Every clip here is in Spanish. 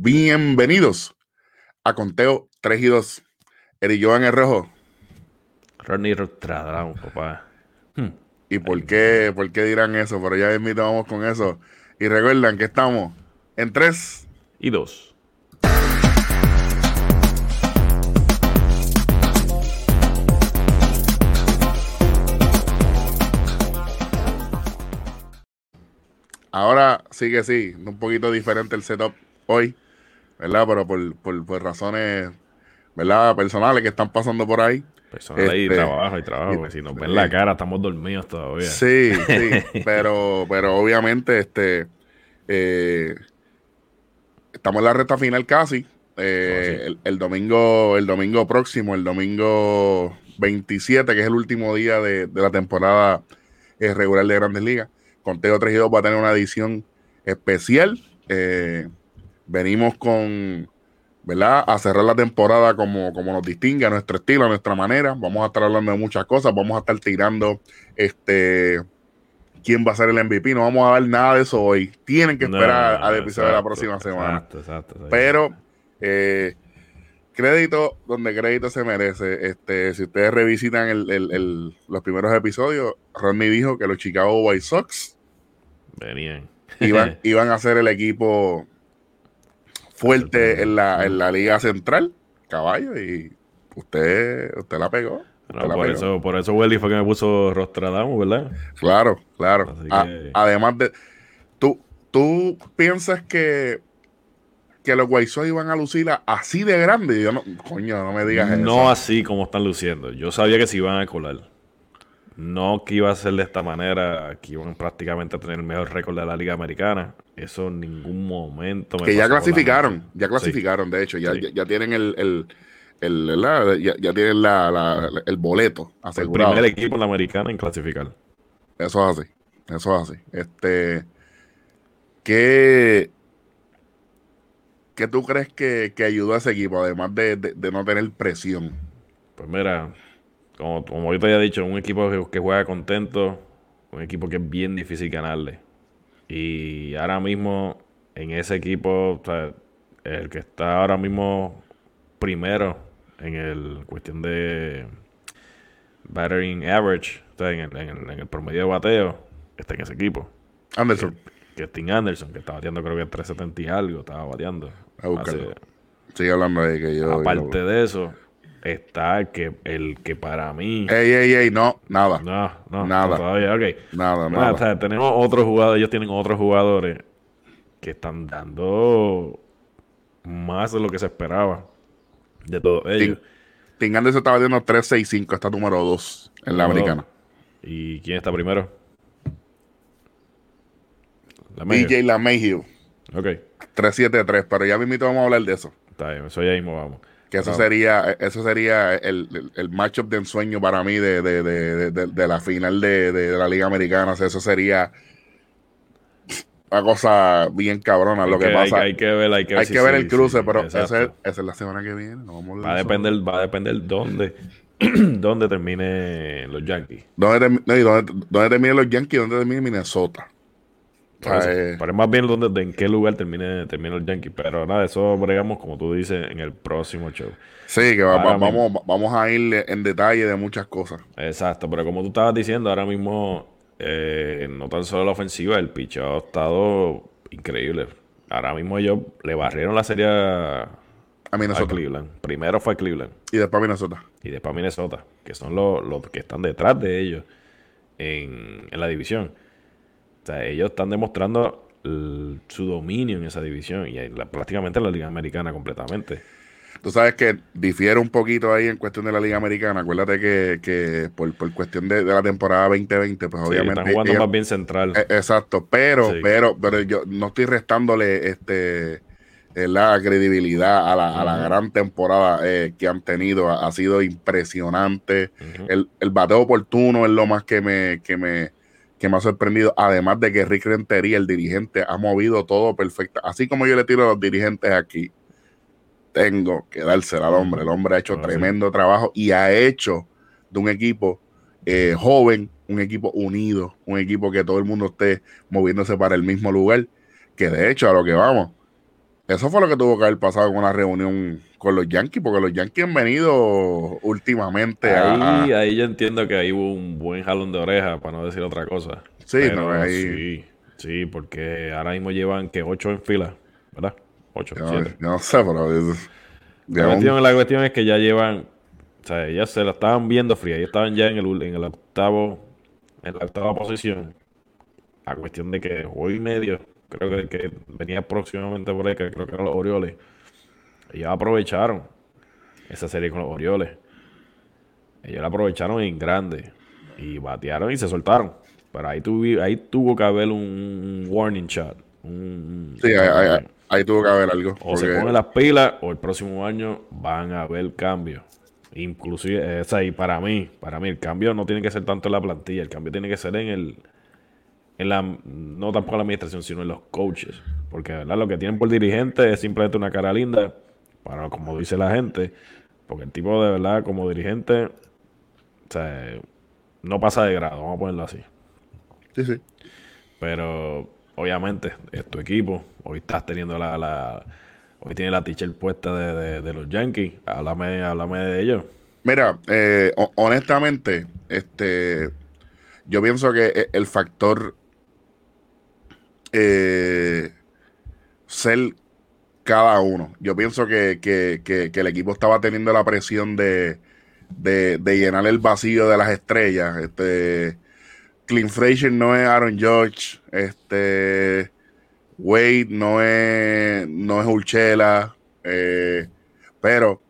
Bienvenidos a Conteo 3 y 2. Eri Joan el rojo. Ronnie Rostradam, papá. Hmm. ¿Y por qué, por qué dirán eso? Pero ya vamos con eso. Y recuerdan que estamos en 3 y 2. Ahora sí que sí, un poquito diferente el setup hoy, ¿verdad? Pero por, razones, ¿verdad? Personales que están pasando por ahí. Personales y este, trabajo y trabajo, si nos ven la cara estamos dormidos todavía. Sí, sí, pero, pero obviamente este eh, estamos en la recta final casi. Eh, oh, el, domingo, el domingo próximo, el domingo 27, que es el último día de, la temporada eh, regular de Grandes Ligas Conteo 3 y 2 va a tener una edición especial. Venimos con, ¿verdad? A cerrar la temporada como, como nos distingue, a nuestro estilo, a nuestra manera. Vamos a estar hablando de muchas cosas. Vamos a estar tirando este quién va a ser el MVP. No vamos a dar nada de eso hoy. Tienen que esperar al episodio de la próxima semana. Exacto, exacto, Pero eh, crédito donde crédito se merece. Este, si ustedes revisitan los primeros episodios, Rodney dijo que los Chicago White Sox Venían. Iban, iban a ser el equipo fuerte en la, en la Liga Central, caballo, y usted, usted la pegó. por, Eso, por eso Welly fue que me puso Rostradamus, ¿verdad? Claro, claro. además de. ¿tú, ¿Tú piensas que, que los Guaysos iban a lucir así de grande? Yo no, coño, no me digas eso. No así como están luciendo. Yo sabía que se iban a colar. No que iba a ser de esta manera, que iban prácticamente a tener el mejor récord de la Liga Americana. Eso en ningún momento me Que ya clasificaron, ya clasificaron, de hecho, ya, ya, tienen el, el, el ya, ya, tienen la, el boleto asegurado. El primer equipo en la americana en clasificar. Eso es así, eso es así. Este, ¿qué, ¿qué tú crees que, que ayudó a ese equipo, además de, de no tener presión? Pues mira, como, como yo te había dicho, un equipo que, juega contento, un equipo que es bien difícil ganarle. Y ahora mismo, en ese equipo, el que está ahora mismo primero en el cuestión de battering average, en, el, promedio de bateo, está en ese equipo. Anderson. Que, es Tim Anderson, que está bateando creo que 370 y algo, estaba bateando. Sigue hablando de que yo. Aparte de eso, está el que, el que para mí. Ey, ey, ey, no, nada. No, no, nada. Todavía, ok. Nada, nada. tenemos otros jugadores, ellos tienen otros jugadores que están dando más de lo que se esperaba de todos ellos. Tim Anderson estaba dando 3-6-5, está número 2 en la americana. ¿Y quién está primero? La DJ La Mayhew. Ok. 3-7-3, pero ya mismo vamos a hablar de eso. Está bien, eso ya mismo vamos. Que eso sería, eso sería el, el, matchup de ensueño para mí de, de, de, de la final de, la Liga Americana. eso sería una cosa bien cabrona lo que, pasa. Hay, que ver, hay que ver, hay que ver el cruce, pero esa es, la semana que viene. va, a depender, va a depender dónde, dónde termine los Yankees. ¿Dónde, dónde, dónde termine los Yankees? ¿Dónde termine Minnesota? Para más bien dónde, en qué lugar termine, termine el Yankee. Pero nada, eso bregamos, como tú dices, en el próximo show. Sí, que vamos, vamos a ir en detalle de muchas cosas. Exacto, pero como tú estabas diciendo, ahora mismo, eh, no tan solo la ofensiva, el pitch ha estado increíble. Ahora mismo ellos le barrieron la serie a, Minnesota. Cleveland. Primero fue Cleveland. Y después Minnesota. Y después Minnesota, que son los, los que están detrás de ellos en, en la división ellos están demostrando su dominio en esa división y prácticamente en la Liga Americana completamente. Tú sabes que difiere un poquito ahí en cuestión de la Liga Americana. Acuérdate que, por, cuestión de, la temporada 2020, pues obviamente. Están jugando más bien central. E, exacto, pero, pero, pero yo no estoy restándole este eh, la credibilidad a la, gran temporada eh, que han tenido. Ha, sido impresionante. el, el bateo oportuno es lo más que me, que me, que me ha sorprendido, además de que Rick Rentería, el dirigente, ha movido todo perfecto. Así como yo le tiro a los dirigentes aquí, tengo que dársela al hombre. El hombre ha hecho tremendo trabajo y ha hecho de un equipo eh, joven, un equipo unido, un equipo que todo el mundo esté moviéndose para el mismo lugar, que de hecho a lo que vamos, Eso fue lo que tuvo que haber pasado con una reunión con los Yankees, porque los Yankees han venido últimamente ahí, a... Ahí yo entiendo que ahí hubo un buen jalón de oreja, para no decir otra cosa. Sí, no, ahí... sí, sí, porque ahora mismo llevan que ocho en fila, ¿verdad? Ocho, siete. no sé, pero... La cuestión, la cuestión es que ya llevan, o sea, ya se la estaban viendo fría, ya estaban ya en el, en el octavo, en la octava posición. A cuestión de que hoy medio creo que, que venía próximamente por ahí, que creo que eran los Orioles. Ellos aprovecharon esa serie con los Orioles. Ellos la aprovecharon en grande. Y batearon y se soltaron. Pero ahí, ahí tuvo que haber un warning shot. sí, ahí, tuvo que haber algo. O se ponen las pilas o el próximo año van a haber cambios. Inclusive, esa y para mí, para mí el cambio no tiene que ser tanto en la plantilla, el cambio tiene que ser en el, en la, no tampoco en la administración, sino en los coaches. Porque ¿verdad? lo que tienen por dirigente es simplemente una cara linda, para como dice la gente, porque el tipo de verdad como dirigente, o sea, no pasa de grado, vamos a ponerlo así. Sí, sí. Pero obviamente es tu equipo, hoy estás teniendo la, la hoy tiene la teacher puesta de, de, los Yankees, háblame, háblame de ellos. Mira, eh, honestamente, este, yo pienso que e, el factor eh, ser cada uno. Yo pienso que, el equipo estaba teniendo la presión de, llenar el vacío de las estrellas. Este, Clint Frazier no es Aaron George. Este, Wade no es, no es Urchela. Eh, pero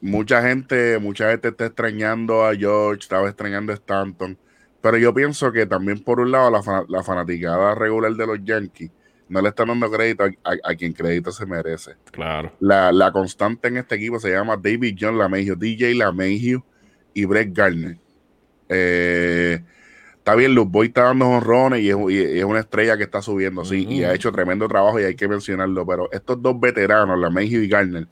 mucha gente, mucha gente está extrañando a George, estaba extrañando a Stanton. Pero yo pienso que también, por un lado, la, la fanaticada regular de los Yankees no le están dando crédito a, quien crédito se merece. Claro. La, constante en este equipo se llama David John LaMejo, DJ LaMejo y Brett Garner. Eh, está bien, Luz Boy está dando honrones y es, una estrella que está subiendo, sí, y ha hecho tremendo trabajo y hay que mencionarlo, pero estos dos veteranos, LaMejo y Garner,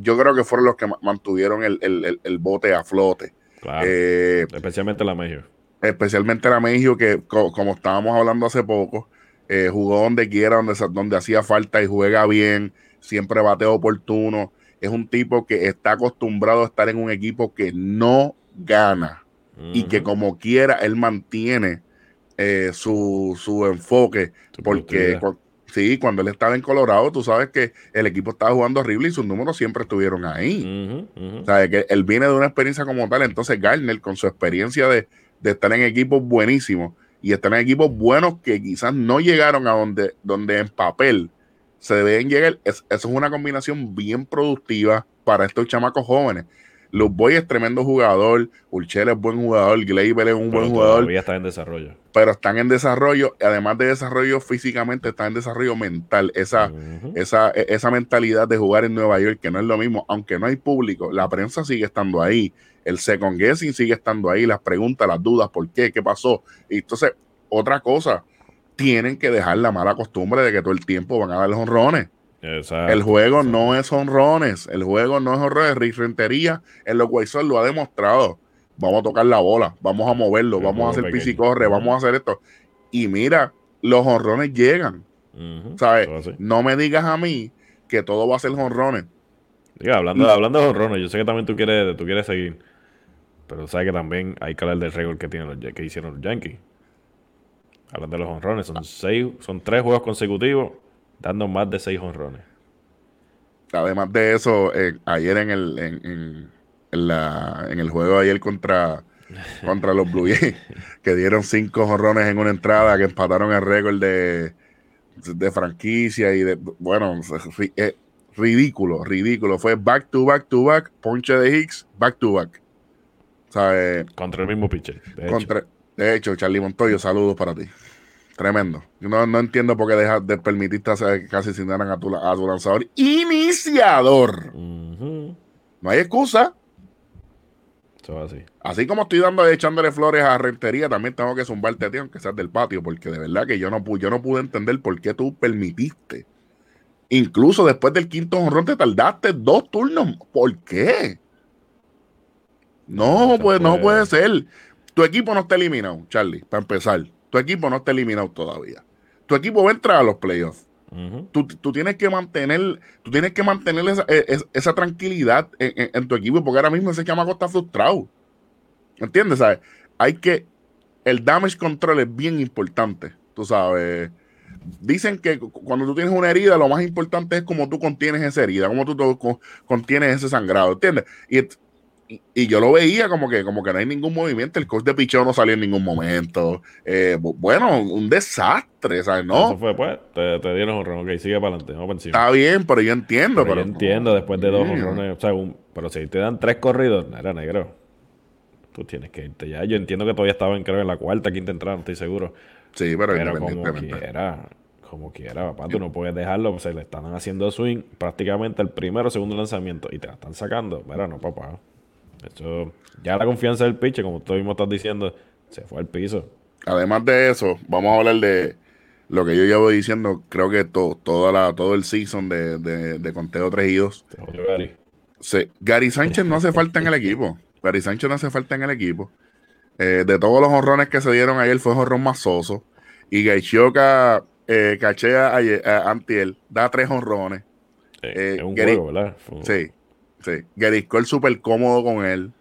yo creo que fueron los que mantuvieron el, bote a flote. Claro. Eh, especialmente LaMejo especialmente la México, que como estábamos hablando hace poco, eh, jugó donde quiera, donde, donde hacía falta y juega bien, siempre bateo oportuno. Es un tipo que está acostumbrado a estar en un equipo que no gana y que como quiera él mantiene eh, su, su, enfoque, porque sí, cuando él estaba en Colorado, tú sabes que el equipo estaba jugando horrible y sus números siempre estuvieron ahí. O sea, que él viene de una experiencia como tal, entonces Garner con su experiencia de de estar en equipos buenísimos y estar en equipos buenos que quizás no llegaron a donde, donde en papel se deben llegar. eso es una combinación bien productiva para estos chamacos jóvenes. Los Boy es tremendo jugador, Urchel es buen jugador, Gleyber es un buen jugador. Todavía está en desarrollo. Pero están en desarrollo, además de desarrollo físicamente, están en desarrollo mental. Esa, esa, e, esa mentalidad de jugar en Nueva York, que no es lo mismo, aunque no hay público, la prensa sigue estando ahí el second guessing sigue estando ahí, las preguntas, las dudas, ¿por qué? ¿Qué pasó? Y entonces, otra cosa, tienen que dejar la mala costumbre de que todo el tiempo van a dar honrones. el juego no es honrones, el juego no es honrones. Rick Rentería en los Guaysol lo ha demostrado. Vamos a tocar la bola, vamos a moverlo, vamos a hacer pisicorre, vamos a hacer esto. Y mira, los honrones llegan. ¿Sabes? No me digas a mí que todo va a ser honrones. Hablando, hablando de honrones, yo sé que también tú quieres, tú quieres seguir. Pero sabes que también hay que hablar del récord que tienen los que hicieron los Yankees. Hablando de los honrones, son seis, son tres juegos consecutivos dando más de seis honrones. Además de eso, eh, ayer en el en, la, en el juego de ayer contra, contra los Blue Jays, que dieron cinco honrones en una entrada, que empataron el récord de, de franquicia y de bueno, eh, ridículo, ridículo. Fue back to back to back, ponche de Hicks, back to back. Contra el mismo pitcher. De, hecho. Charlie Montoyo, saludos para ti. Tremendo. Yo no, entiendo por qué dejas de permitirte hacer casi sin a tu, a tu lanzador iniciador. No hay excusa. así. así como estoy dando echándole flores a Rentería, también tengo que zumbarte a ti, aunque seas del patio, porque de verdad que yo no, yo no pude entender por qué tú permitiste. Incluso después del quinto honrón te tardaste dos turnos. ¿Por qué? No, pues no puede ser. Tu equipo no está eliminado, Charlie, para empezar. Tu equipo no está eliminado todavía. Tu equipo va a entrar a los playoffs. tú, tienes que mantener, tú tienes que mantener esa, e, esa tranquilidad en, tu equipo, porque ahora mismo ese chamaco está frustrado. ¿Entiendes? ¿Sabes? Hay que. El damage control es bien importante. Tú sabes. Dicen que cuando tú tienes una herida, lo más importante es cómo tú contienes esa herida, cómo tú contienes ese sangrado, ¿entiendes? Y, y, yo lo veía como que, como que no hay ningún movimiento. El coach de picheo no salió en ningún momento. Eh, bueno, un desastre, ¿sabes? No. Eso fue, pues, te, te dieron honrón. Ok, sigue para adelante, vamos encima. Está bien, pero yo entiendo. Pero, yo entiendo, después de dos honrones, o sea, un, pero si te dan tres corridos, era negro. Tú tienes que irte ya. Yo entiendo que todavía estaba en, creo, en la cuarta, quinta entrada, no estoy seguro. Sí, pero, pero como quiera, como quiera, papá, tú no puedes dejarlo. Se le están haciendo swing prácticamente el primero o segundo lanzamiento y te la están sacando. Mira, no, papá. Eso, ya la confianza del pitcher, como tú mismo estás diciendo, se fue al piso. Además de eso, vamos a hablar de lo que yo llevo diciendo, creo que toda la, todo el season de, de, Conteo 3 y 2. Gary. Gary Sánchez no hace falta en el equipo. Gary Sánchez no hace falta en el equipo. Eh, de todos los honrones que se dieron ayer fue honrón más soso. Y Gaishioka eh, cachea a, Antiel, da tres honrones. Eh, es un juego, ¿verdad? Sí, Sí, Gary Cole súper cómodo con él.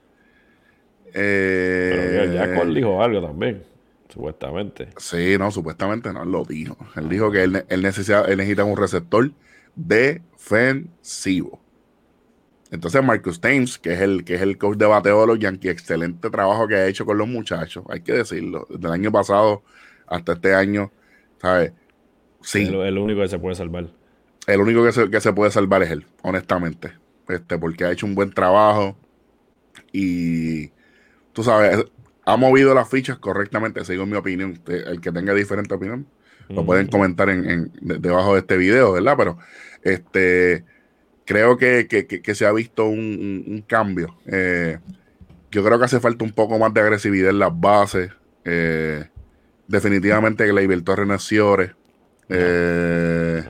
Eh, ya Cole dijo algo también, supuestamente. Sí, no, supuestamente no, él lo dijo. Él dijo que él, necesita, él necesita un receptor defensivo. Entonces Marcus Thames, que es el que es el coach de bateo de los Yankees, excelente trabajo que ha hecho con los muchachos, hay que decirlo. Desde el año pasado hasta este año, ¿sabes? Sí. El, el único que se puede salvar. El único que se, que se puede salvar es él, honestamente este, porque ha hecho un buen trabajo y tú sabes, ha movido las fichas correctamente, según mi opinión. El que tenga diferente opinión, lo pueden comentar en, debajo de este video, ¿verdad? Pero este creo que, se ha visto un, cambio. Eh, yo creo que hace falta un poco más de agresividad en las bases. Eh, definitivamente que la Torres no Eh,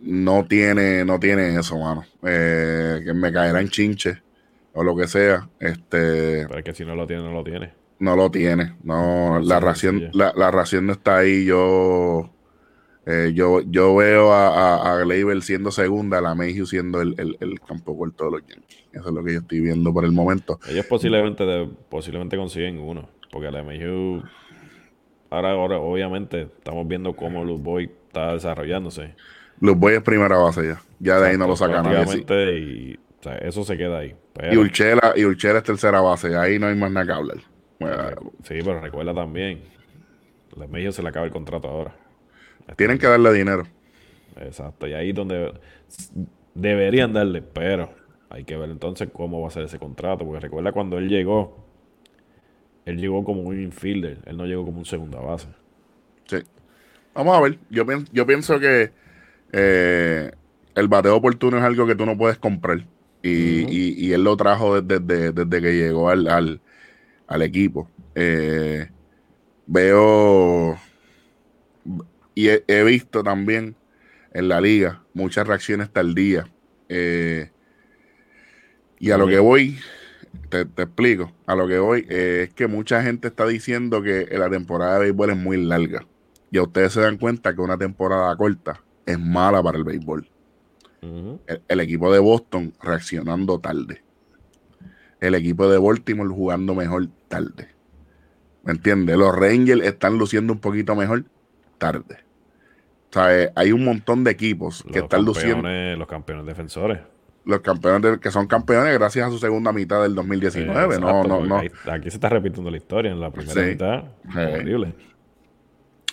no tiene, no tiene eso, mano. Eh, que me caerá en chinche o lo que sea. Este, Pero es que si no lo tiene, no lo tiene. No lo tiene. No, la ración, la, ración no está ahí. Yo, eh, yo, yo veo a, a, siendo segunda, a la Mayhew siendo el, campo corto de los Yankees. Eso es lo que yo estoy viendo por el momento. Ellos posiblemente, posiblemente consiguen uno. Porque la Mayhew, ahora, ahora obviamente estamos viendo cómo Luz Boy está desarrollándose. Los Boys es primera base ya. Ya de ahí no lo sacan nadie. Y eso se queda ahí. y, Urchela, y Urchela es tercera base. Ahí no hay más nada que hablar. sí, pero recuerda también. Los medios se le acaba el contrato ahora. Tienen que darle dinero. Exacto. Y ahí es donde deberían darle. Pero hay que ver entonces cómo va a ser ese contrato. Porque recuerda cuando él llegó. Él llegó como un infielder. Él no llegó como un segunda base. Sí. Vamos a ver. Yo, yo pienso que eh, el bateo oportuno es algo que tú no puedes comprar. Y, él lo trajo desde, desde, que llegó al, al, equipo. Eh, veo y he, visto también en la liga muchas reacciones tardías. Eh, y a lo que voy, te, explico, a lo que voy es que mucha gente está diciendo que la temporada de béisbol es muy larga. Y a ustedes se dan cuenta que una temporada corta es mala para el béisbol. el, equipo de Boston reaccionando tarde. El equipo de Baltimore jugando mejor tarde. ¿Me entiendes? Los Rangers están luciendo un poquito mejor tarde. O sea, eh, hay un montón de equipos que están luciendo. Los campeones defensores. Los campeones que son campeones gracias a su segunda mitad del 2019. no, no, no. aquí se está repitiendo la historia en la primera mitad. Horrible.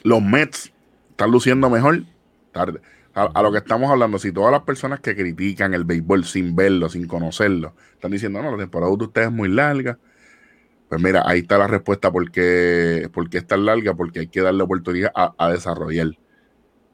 Los Mets están luciendo mejor tarde. A, lo que estamos hablando, si todas las personas que critican el béisbol sin verlo, sin conocerlo, están diciendo, no, la temporada de ustedes es muy larga, pues mira, ahí está la respuesta por qué, es tan larga, porque hay que darle oportunidad a, desarrollar.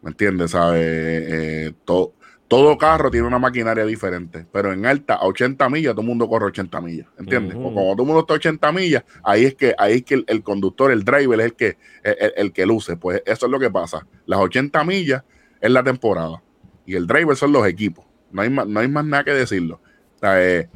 ¿Me entiendes? ¿Sabe? Eh, todo, todo carro tiene una maquinaria diferente, pero en alta, a 80 millas, todo el mundo corre 80 millas, ¿entiendes? Como todo el mundo está a 80 millas, ahí es que, ahí es que el, conductor, el driver es el que, el, el, que luce. Pues eso es lo que pasa. Las 80 millas es la temporada. Y el driver son los equipos. No hay más, no hay más nada que decirlo. Eh,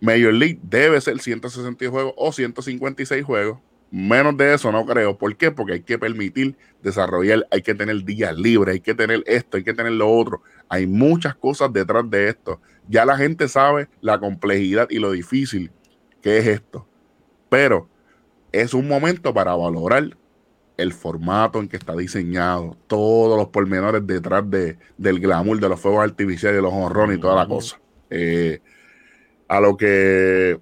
Major League debe ser 160 juegos o 156 juegos. Menos de eso no creo. ¿Por qué? Porque hay que permitir desarrollar, hay que tener días libres, hay que tener esto, hay que tener lo otro. Hay muchas cosas detrás de esto. Ya la gente sabe la complejidad y lo difícil que es esto. Pero es un momento para valorar el formato en que está diseñado, todos los pormenores detrás de, del glamour de los fuegos artificiales, de los honrones y toda la cosa. Eh, a lo que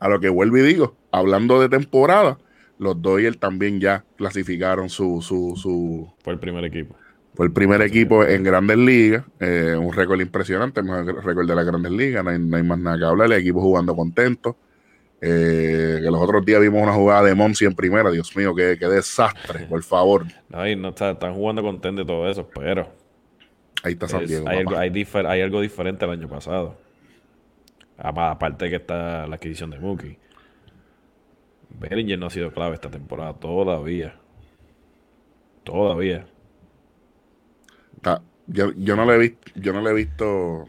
a lo que vuelvo y digo, hablando de temporada, los Doyle también ya clasificaron su, su, su fue el primer equipo. Fue el primer equipo en Grandes Ligas, eh, un récord impresionante, el mejor récord de las Grandes Ligas, no hay, no hay más nada que hablar, el equipo jugando contento. Eh, que los otros días vimos una jugada de Monsi en primera. Dios mío, qué, desastre, por favor. No, no está, están jugando contento y todo eso, pero. Ahí está San Diego. Hay, algo, hay, algo, diferente el año pasado. Aparte que está la adquisición de Mookie. Bellinger no ha sido clave esta temporada todavía. Todavía. yo, yo, no le he visto, yo no le he visto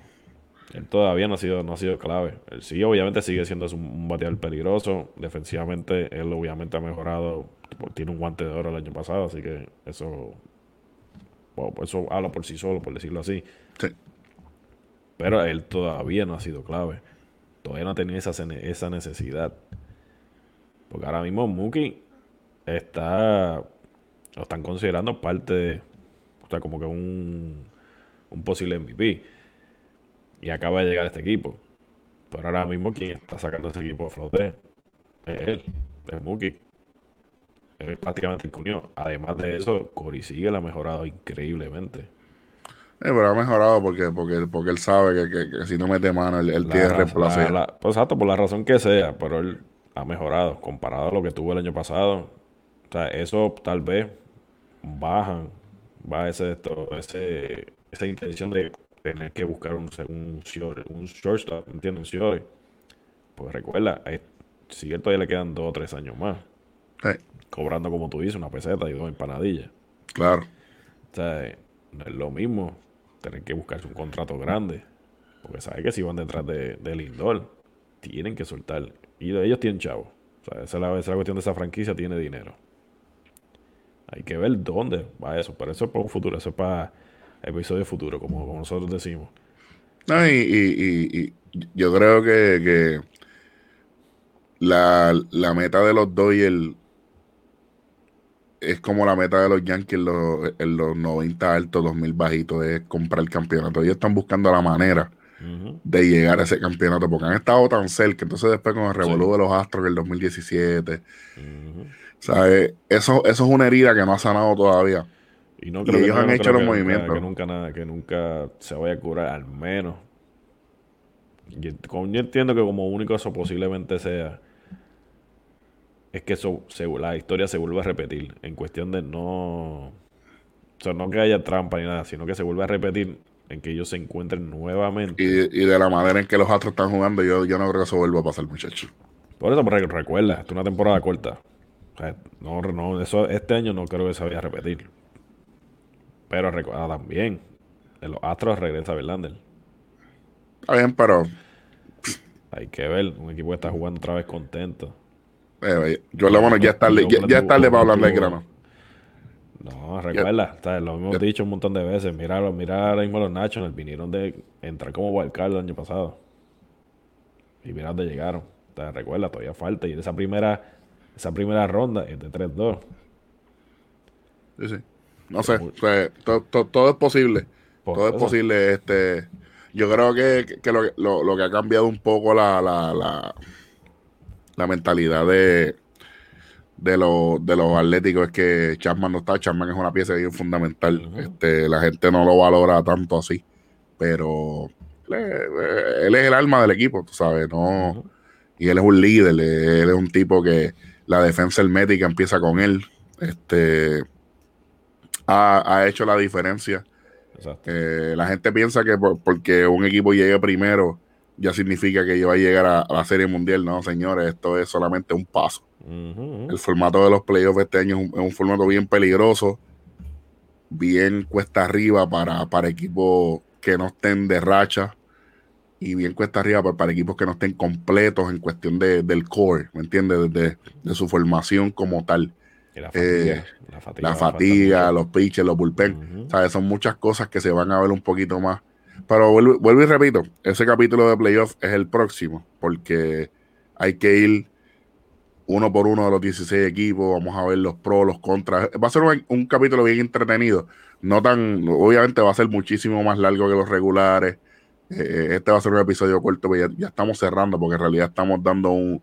él todavía no ha sido, no ha sido clave. Él sí, obviamente, sigue siendo un bateador peligroso. Defensivamente, él obviamente ha mejorado. Tiene un guante de oro el año pasado, así que eso. eso habla por sí solo, por decirlo así. Sí. Pero él todavía no ha sido clave. Todavía no ha tenido esa, esa necesidad. Porque ahora mismo Mookie está. Lo están considerando parte de. O sea, como que un, un posible MVP y acaba de llegar este equipo. Pero ahora mismo quien está sacando este equipo a flote es él, es Mookie. Es prácticamente el. Además de eso, Cory sigue la ha mejorado increíblemente. Eh, pero ha mejorado porque, porque, porque él sabe que, si no mete mano, él, tiene reemplazo. Pues exacto, por la razón que sea, pero él ha mejorado comparado a lo que tuvo el año pasado. O sea, eso tal vez bajan, va ese, esto, ese, esa intención de tener que buscar un, un, un shortstop, ¿entiendes? Un Pues recuerda, si él todavía le quedan dos o tres años más. Cobrando, como tú dices, una peseta y dos empanadillas. Claro. O sea, no es lo mismo tener que buscarse un contrato grande. Porque sabe que si van detrás de, de Lindor, tienen que soltar. Y ellos tienen chavo. O sea, esa es, la, esa es la cuestión de esa franquicia, tiene dinero. Hay que ver dónde va eso. Pero eso es para un futuro. Eso es para episodio futuro, como, nosotros decimos. No, y, yo creo que, la, meta de los Doyle es como la meta de los Yankees en los, en los 90 altos, 2000 bajitos, es comprar el campeonato. Ellos están buscando la manera de llegar a ese campeonato porque han estado tan cerca. Entonces, después con el revolú de los Astros en el 2017, ¿sabes? Eso, eso es una herida que no ha sanado todavía. Y no creo ellos han hecho los movimientos. que nunca, nada, que nunca se vaya a curar, al menos. yo entiendo que como único eso posiblemente sea es que eso, la historia se vuelva a repetir en cuestión de no. O sea, no que haya trampa ni nada, sino que se vuelva a repetir en que ellos se encuentren nuevamente. Y, de la manera en que los Astros están jugando, yo, yo no creo que eso vuelva a pasar, muchachos. Por eso, recuerda, es una temporada corta. O sea, no, no, eso este año no creo que se vaya a repetir. Pero recuerda también, en los Astros regresa Verlander. Está bien, pero. Hay que ver, un equipo que está jugando otra vez contento. Eh, yo le bueno, ya es tarde, ya, es tarde para hablar del grano. No, recuerda, lo hemos dicho un montón de veces. Mira, mira ahora mismo los Nationals vinieron de entrar como wildcard el año pasado. Y mira dónde llegaron. recuerda, todavía falta. Y esa primera, esa primera ronda es de 3-2. Sí, sí. No sé, todo es posible. todo es posible. Este, yo creo que, lo, que ha cambiado un poco la, la, la, mentalidad de, de, de los atléticos es que Chapman no está. Chapman es una pieza bien fundamental. este, la gente no lo valora tanto así. Pero él, es el alma del equipo, tú sabes. no Y él es un líder. Él es un tipo que la defensa hermética empieza con él. Este ha, hecho la diferencia. Eh, la gente piensa que porque un equipo llegue primero ya significa que va a llegar a, la Serie Mundial. No, señores, esto es solamente un paso. El formato de los playoffs este año es un, formato bien peligroso, bien cuesta arriba para, para equipos que no estén de racha. y bien cuesta arriba para, equipos que no estén completos en cuestión de, del core, ¿me entiendes? De, de, su formación como tal. la fatiga, eh, la fatiga, los pitches, los bullpen, ¿sabes? Son muchas cosas que se van a ver un poquito más. Pero vuelvo, vuelvo y repito, ese capítulo de playoff es el próximo, porque hay que ir uno por uno de los 16 equipos, vamos a ver los pros, los contras. Va a ser un, capítulo bien entretenido, no tan, obviamente va a ser muchísimo más largo que los regulares. Eh, este va a ser un episodio corto, pero ya, estamos cerrando porque en realidad estamos dando un,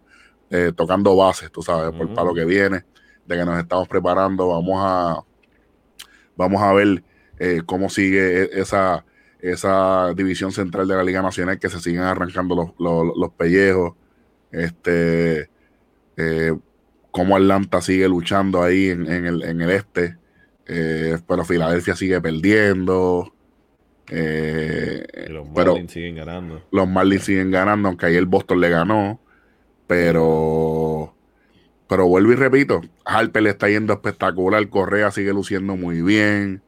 eh, tocando bases, tú sabes, por, para lo que viene, de que nos estamos preparando, vamos a, vamos a ver eh, cómo sigue e, esa, esa división central de la Liga Nacional, que se siguen arrancando los, los, los pellejos. Este, eh, cómo Atlanta sigue luchando ahí en, el, en el, este, eh, pero Filadelfia sigue perdiendo. Eh, los Marlins siguen ganando. Los Marlins siguen ganando, aunque ayer Boston le ganó. Pero, pero vuelvo y repito, Harper le está yendo espectacular, Correa sigue luciendo muy bien.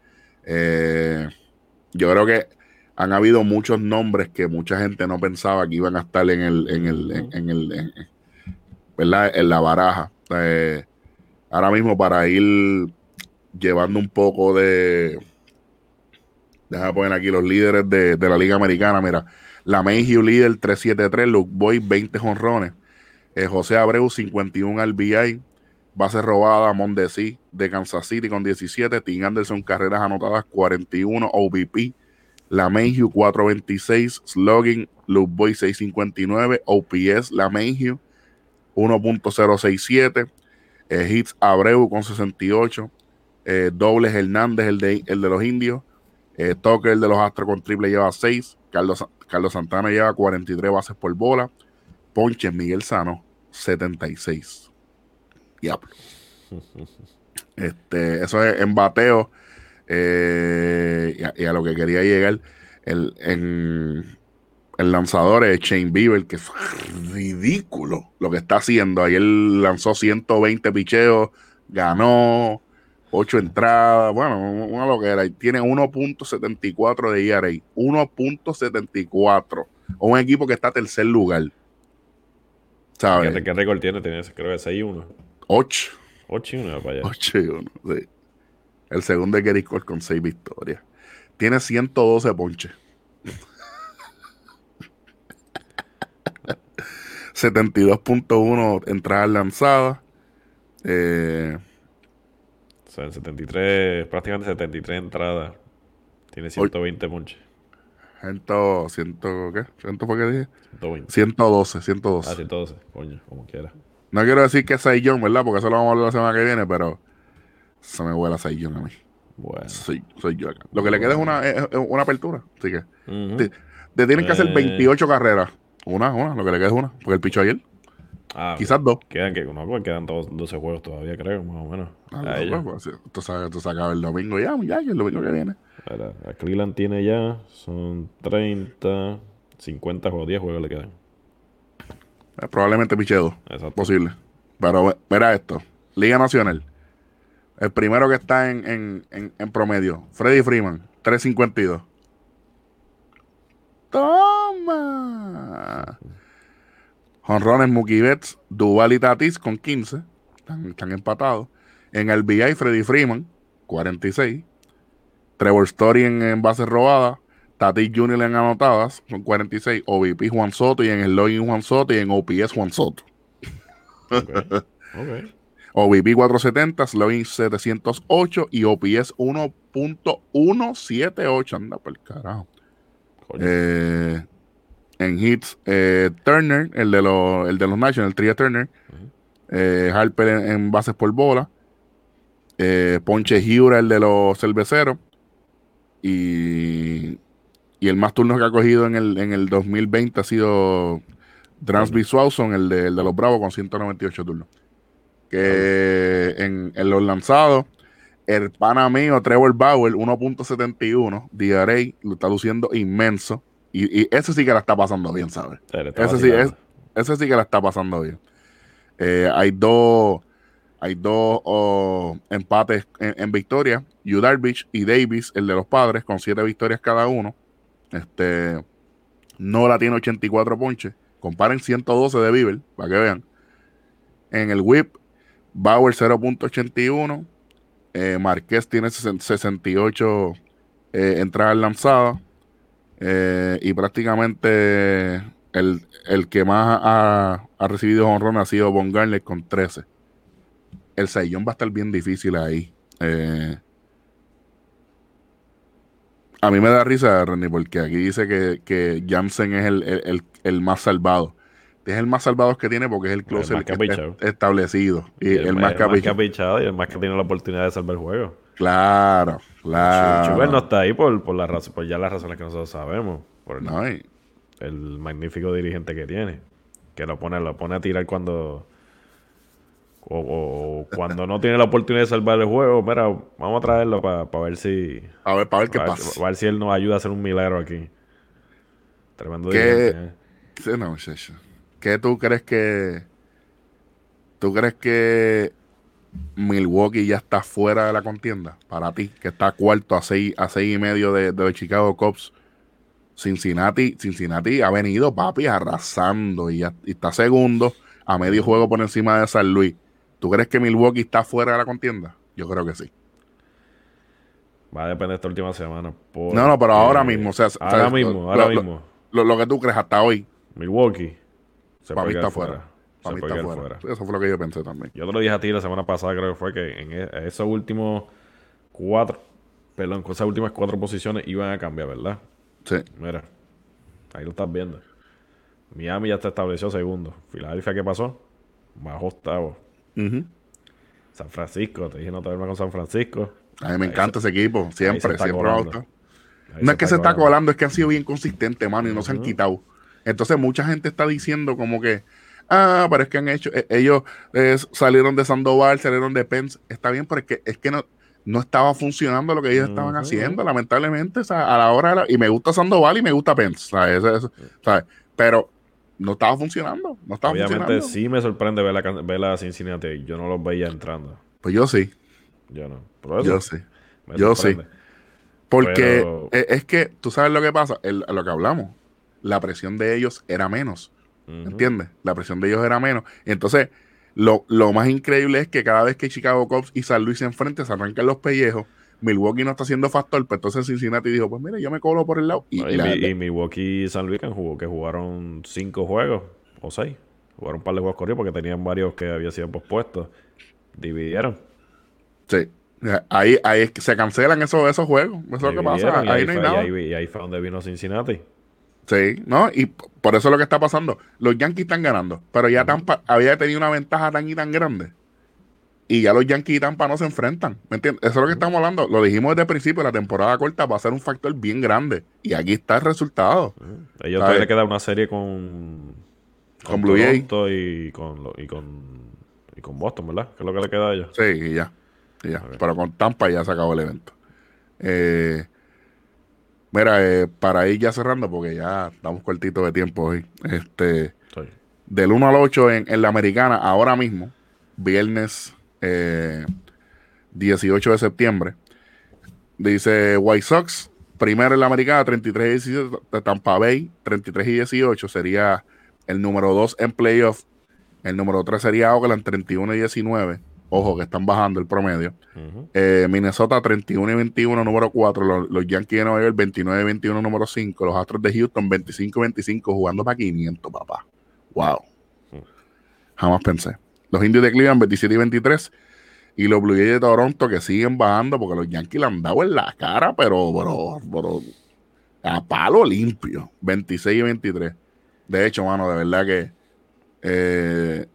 yo creo que han habido muchos nombres que mucha gente no pensaba que iban a estar en el, en el, en el, ¿verdad? En la baraja. Eh, ahora mismo para ir llevando un poco de... Déjame poner aquí los líderes de, la Liga Americana. Mira, la Mayhew líder 373, Luke Boy 20 jonrones, eh, José Abreu 51 RBI, base robada Mondesi de Kansas City con 17, Tim Anderson carreras anotadas 41, OVP, la Mayhew 426, Slugging, Luke Boy 659, OPS, la Mayhew 1.067. Eh, hits Abreu con 68. Eh, dobles Hernández, el de, el de los indios. Eh, Tucker, el de los Astros con triple, lleva 6. Carlos, Carlos Santana lleva 43 bases por bola. Ponche Miguel Sano, 76. Diablo. Este, eso es en bateo. Eh, y, a, lo que quería llegar. El, en, el lanzador es Shane Bieber, que es ridículo lo que está haciendo. Ayer lanzó 120 picheos, ganó 8 entradas, bueno, una loquera. Tiene 1.74 de ERA, 1.74. Un equipo que está tercer lugar. ¿Sabes? ¿Qué, récord tiene? Tiene creo que 6-1. 8. 8 1 para allá. 8 1, sí. El segundo es Gary Cole con 6 victorias. Tiene 112 ponches. 72.1 entradas lanzadas. Eh, o sea, 73, prácticamente 73 entradas. Tiene 120 ponches. 100, 100, ¿qué? ¿100 fue que dije? 120. 112, 112. Ah, 112, coño, como quiera. No quiero decir que es John, ¿verdad? Porque eso lo vamos a hablar la semana que viene, pero se me huele a John a mí. Bueno. Soy, soy yo acá. Lo que le queda es una, una apertura. Así que te, tienen que hacer 28 eh. carreras una, una, lo que le queda es una. Porque el picho ayer. Ah, Quizás dos. Quedan, que, no, pues quedan 12 juegos todavía, creo, más o menos. Ah, pues, tú, sabes, tú sacas el domingo ya, ya, el domingo que viene. a Cleveland tiene ya, son 30, 50 juegos, 10 juegos le quedan. Eh, probablemente piche dos. Exacto. Posible. Pero mira esto. Liga Nacional. El primero que está en, en, en, en promedio, Freddy Freeman, 352. Toma. Honrones Mookie Betts, Duval y Tatis con 15. Están, empatados. En el BI, Freddy Freeman, 46. Trevor Story en, bases robadas. Tatis Jr. en anotadas, son 46. OVP Juan Soto y en el login Juan Soto y en OPS Juan Soto. OVP 470, login 708 y OPS 1.178. Anda por el carajo. Eh, en hits, eh, Turner, el de, los, el de los Nationals, Tria Turner. Eh, Harper en, bases por bola. Ponche Giura, el de los cerveceros. Y, y el más turnos que ha cogido en el, en el 2020 ha sido Dransby Swauson, el de, el de los Bravos, con 198 turnos. Que en, en los lanzados el pana mío, Trevor Bauer, 1.71, DRA, lo está luciendo inmenso. Y, y, ese sí que la está pasando bien, ¿sabes? Ese sí, ese sí que la está pasando bien. Eh, hay dos, hay dos oh, empates en, victoria. Yu Darvish y Davis, el de los padres, con siete victorias cada uno. Este, Nola tiene 84 ponches. Comparen 112 de Bieber, para que vean. En el whip, Bauer 0.81. Eh, Marqués tiene 68 eh, entradas lanzadas. Eh, y prácticamente el, que más ha, recibido honrón ha sido Von con 13. El Saiyón va a estar bien difícil ahí. Eh, a mí me da risa, René, porque aquí dice que, que es el, más salvado. Es el más salvado que tiene porque es el closer establecido. Y, el, más, capichado. y el más que tiene la oportunidad de salvar el juego. Claro, claro. Chuber no está ahí por, por, la por ya las razones que nosotros sabemos. Por el, el magnífico dirigente que tiene. Que lo pone, lo pone a tirar cuando o, cuando no tiene la oportunidad de salvar el juego, mira, vamos a traerlo para ver si. A ver, para ver qué pasa. Para ver si él nos ayuda a hacer un milagro aquí. Tremendo ¿Qué, ¿eh? no, ¿Qué tú crees que. ¿Tú crees que Milwaukee ya está fuera de la contienda? Para ti, que está cuarto a seis, a seis y medio de, de los Chicago Cubs. Cincinnati, Cincinnati ha venido, papi, arrasando y, ya, y está segundo a medio juego por encima de San Luis. ¿Tú crees que Milwaukee está fuera de la contienda? Yo creo que sí. Va a depender esta última semana. No, no, pero ahora mismo. O sea, ahora mismo, ahora mismo. Lo, que tú crees hasta hoy. Milwaukee. Se para mí está fuera. Para mí está fuera. Eso fue lo que yo pensé también. Yo te lo dije a ti la semana pasada, creo que fue que en e, esos últimos cuatro, perdón, con esas últimas cuatro posiciones iban a cambiar, ¿verdad? Sí. Mira, ahí lo estás viendo. Miami ya está estableció segundo. Filadelfia, ¿qué pasó? Bajo octavo. San Francisco, te dije no te verme con San Francisco. A mí me encanta ese equipo, siempre, siempre No es que se está colando, es que han sido bien consistentes, mano, y no se han quitado. Entonces mucha gente está diciendo como que, ah, pero es que han hecho, eh, ellos eh, salieron de Sandoval, salieron de Pence, está bien, pero es que, es que no, no estaba funcionando lo que ellos estaban haciendo, lamentablemente, a la hora, y me gusta Sandoval y me gusta Pence, ¿sabes? ¿sabes? Pero no estaba funcionando. No estaba Obviamente sí me sorprende ver la, ver la Cincinnati. Yo no los veía entrando. Pues yo sí. Yo no. yo sí. Yo sí. Porque e, es que tú sabes lo que pasa, lo que hablamos. La presión de ellos era menos. ¿Entiendes? La presión de ellos era menos. entonces, lo, lo, más increíble es que cada vez que Chicago Cubs y San Luis se enfrentan, se arrancan los pellejos Milwaukee no está haciendo factor, pero entonces Cincinnati dijo, pues mire, yo me cobro por el lado. Y, Milwaukee y San Luis que, jugó, que jugaron cinco juegos o seis. Jugaron un par de juegos corridos porque tenían varios que habían sido pospuestos. Dividieron. Sí. Ahí, ahí se cancelan esos, esos juegos. Eso es lo que pasa. Ahí, no hay nada. Y ahí, fue donde vino Cincinnati. Sí, ¿no? Y por eso es lo que está pasando. Los Yankees están ganando, pero ya Tampa había tenido una ventaja tan y tan grande y ya los Yankees y Tampa no se enfrentan. ¿Me entiendes? Eso es lo que estamos hablando. Lo dijimos desde el principio, la temporada corta va a ser un factor bien grande. Y aquí está el resultado. Ellos todavía queda una serie con, con, Blue Jay. Y con, y, con, y con Boston, ¿verdad? ¿Qué es lo que le queda a ellos? Sí, y ya. ya. Pero con Tampa ya se acabó el evento. Eh, mira, eh, para ir ya cerrando, porque ya estamos cortitos de tiempo hoy. Este, Del 1 al 8 en, en la americana, ahora mismo, viernes 18 eh, de septiembre. Dice White Sox, primero en la americana, 33 y 17, Tampa Bay, 33 y 18, sería el número 2 en playoff. El número 3 sería Oakland, 31 y 19. Ojo, que están bajando el promedio. Eh, Minnesota, 31 y 21, número 4. Los, Yankees de Nueva York, 29 y 21, número 5. Los Astros de Houston, 25 y 25, jugando para 500, papá. Wow. Jamás pensé. Los indios de Cleveland 27 y 23. Y los Blue Jays de Toronto que siguen bajando porque los Yankees le han dado en la cara, pero, pero, a palo limpio. 26 y 23. De hecho, mano, de verdad que eh,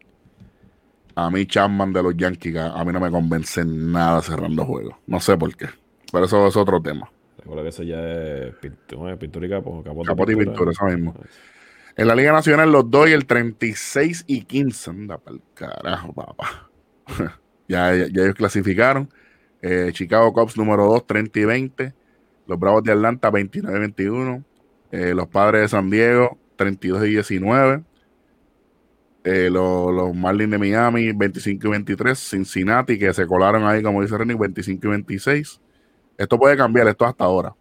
a mí Chapman de los Yankees a mí no me convence nada cerrando juegos. No sé por qué. Pero eso es otro tema. Recuerda que eso ya es pintura y capote. Capote y pintura, eso mismo. En la Liga Nacional los doy el 36 y 15. Anda para el carajo, papá. ya, ya, ellos clasificaron. Eh, Chicago Cubs número 2, 30 y 20. Los Bravos de Atlanta, 29 y 21. Eh, los Padres de San Diego, 32 y 19. Eh, los, Marlins de Miami, 25 y 23. Cincinnati, que se colaron ahí, como dice Renny, 25 y 26. Esto puede cambiar, esto hasta ahora.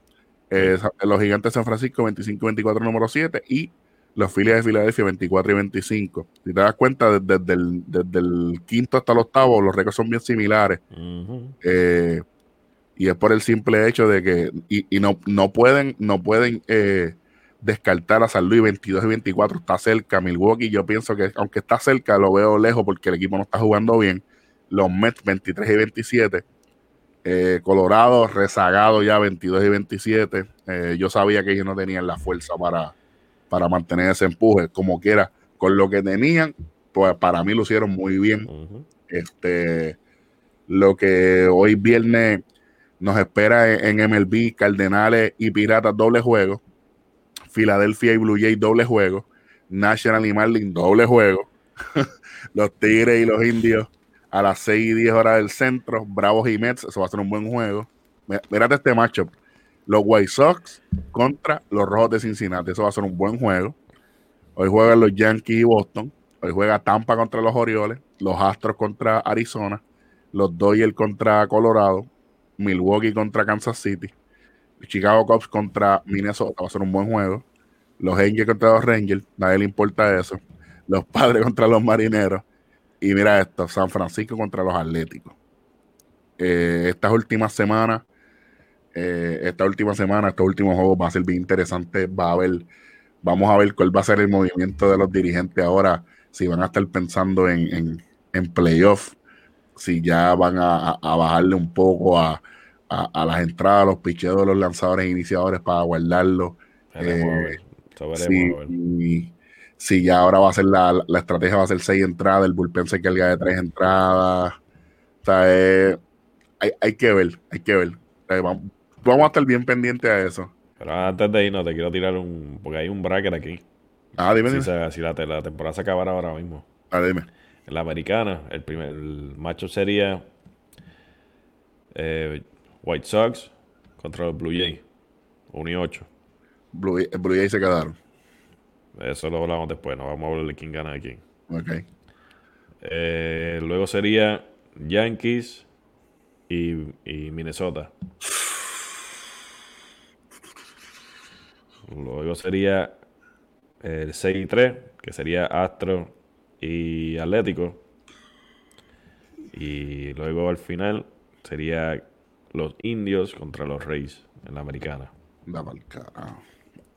los Gigantes de San Francisco 25-24 número 7 y los Phillies de Filadelfia 24 y 25. Si te das cuenta, desde, el, quinto hasta el octavo, los récords son bien similares. Eh, y es por el simple hecho de que, y, no, no pueden, no pueden eh, descartar a San Luis 22 y 24, está cerca. Milwaukee, yo pienso que aunque está cerca, lo veo lejos porque el equipo no está jugando bien. Los Mets 23 y 27. Eh, Colorado rezagado ya 22 y 27. yo sabía que ellos no tenían la fuerza para, para mantener ese empuje. Como quiera, con lo que tenían, pues para mí lo hicieron muy bien. Este, lo que hoy viernes nos espera en, MLB, Cardenales y Piratas doble juego, Filadelfia y Blue Jays doble juego, National y Marlin doble juego, los Tigres y los Indios a las 6 y 10 horas del centro, Bravos y Mets, eso va a ser un buen juego. Mírate este matchup los White Sox contra los Rojos de Cincinnati. Eso va a ser un buen juego. Hoy juegan los Yankees y Boston. Hoy juega Tampa contra los Orioles, los Astros contra Arizona, los Dodgers contra Colorado, Milwaukee contra Kansas City, Chicago Cubs contra Minnesota. Va a ser un buen juego. Los Angels contra los Rangers, nadie le importa eso. Los Padres contra los Marineros. Y mira esto, San Francisco contra los Atléticos. Eh, estas últimas semanas eh, esta última semana, estos últimos juegos va a ser bien interesante. Va a haber, vamos a ver cuál va a ser el movimiento de los dirigentes ahora, si van a estar pensando en, en, playoff, si ya van a, bajarle un poco a, las entradas, los picheos de los lanzadores iniciadores para guardarlo. Eh, si, ya ahora va a ser la, estrategia, va a ser seis entradas, el bullpen se carga de tres entradas. O sea, eh, hay, hay, que ver, hay que ver. vamos, vamos a estar bien pendientes a eso. Pero antes de irnos, te quiero tirar un. Porque hay un bracket aquí. Ah, dime. Si, si la, temporada se acabara ahora mismo. Ah, dime. En la americana, el primer macho sería eh, White Sox contra los Blue Jays. 1 y 8. Blue, Blue Jays se quedaron. Eso lo hablamos después, no vamos a hablar de quién gana de quién. Ok. Eh, luego sería Yankees y, y Minnesota. Luego sería el 6 y 3, que sería Astro y Atlético. Y luego al final sería los indios contra los Reyes en la americana.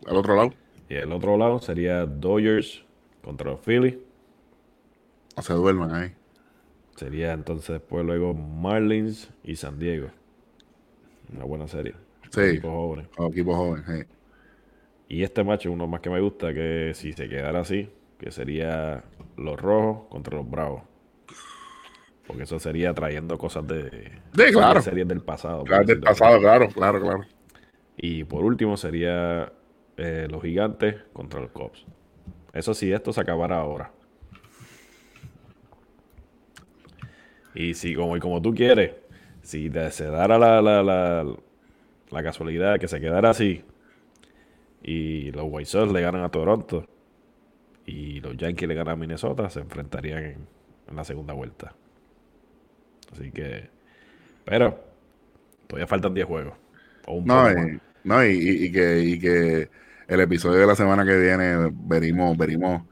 ¿Al otro lado? Y el otro lado sería Dodgers contra los Phillies. O se duerman ahí. Sería entonces después luego Marlins y San Diego. Una buena serie. Sí. Equipos jóvenes. Equipos jóvenes, y este match es uno más que me gusta, que si se quedara así, que sería los rojos contra los bravos. Porque eso sería trayendo cosas de, series del pasado. Claro, del pasado, claro, claro, claro. Y por último sería eh, los gigantes contra los Cubs. Eso sí, esto se acabará ahora. Y si como, y como tú quieres, si se dara la, la, la, la casualidad que se quedara así, y los White Sox le ganan a Toronto y los Yankees le ganan a Minnesota, se enfrentarían en, la segunda vuelta. Así que, pero todavía faltan 10 juegos. no, y, no y, que, que el episodio de la semana que viene veremos, veremos.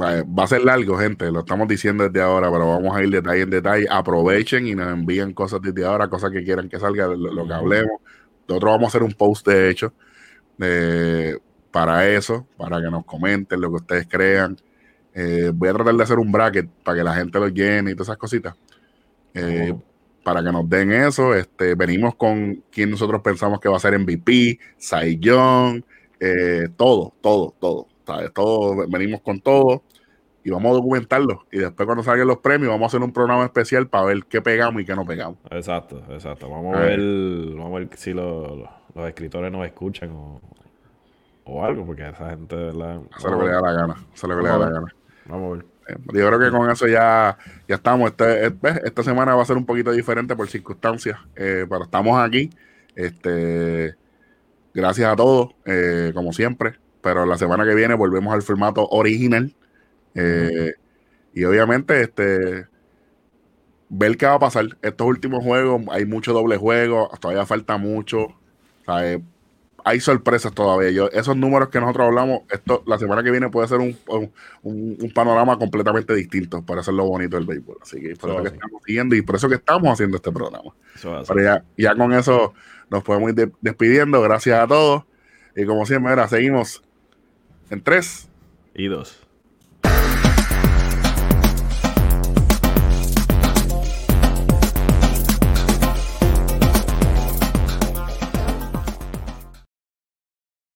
Va a ser largo, gente, lo estamos diciendo desde ahora, pero vamos a ir detalle en detalle. Aprovechen y nos envíen cosas desde ahora, cosas que quieran que salga, lo, que hablemos. Nosotros vamos a hacer un post, de hecho, eh, para eso, para que nos comenten lo que ustedes crean. Eh, voy a tratar de hacer un bracket para que la gente lo llene y todas esas cositas. Eh, para que nos den eso, este, venimos con quien nosotros pensamos que va a ser MVP, Cy todo, todo, todo. todo. Venimos con todo y vamos a documentarlo. Y después cuando salgan los premios vamos a hacer un programa especial para ver qué pegamos y qué no pegamos. Exacto, exacto. Vamos a ver, vamos a ver si lo los escritores nos escuchan o, o algo, porque esa gente, ¿verdad? Se le da la gana, se le da la gana. Vamos a ver. Eh, yo creo que con eso ya, ya estamos. Este, eh, esta semana va a ser un poquito diferente por circunstancias, eh, pero estamos aquí. Este, gracias a todos, como siempre. Pero la semana que viene volvemos al formato original. y obviamente, este, ver qué va a pasar. Estos últimos juegos, hay mucho doble juego, todavía falta mucho hay sorpresas todavía. Yo, esos números que nosotros hablamos, esto la semana que viene puede ser un, panorama completamente distinto para hacerlo bonito del béisbol. Así que por eso, que estamos siguiendo y por eso que estamos haciendo este programa. Pero ya, ya con eso nos podemos ir despidiendo. Gracias a todos. Y como siempre, ahora seguimos en tres y dos.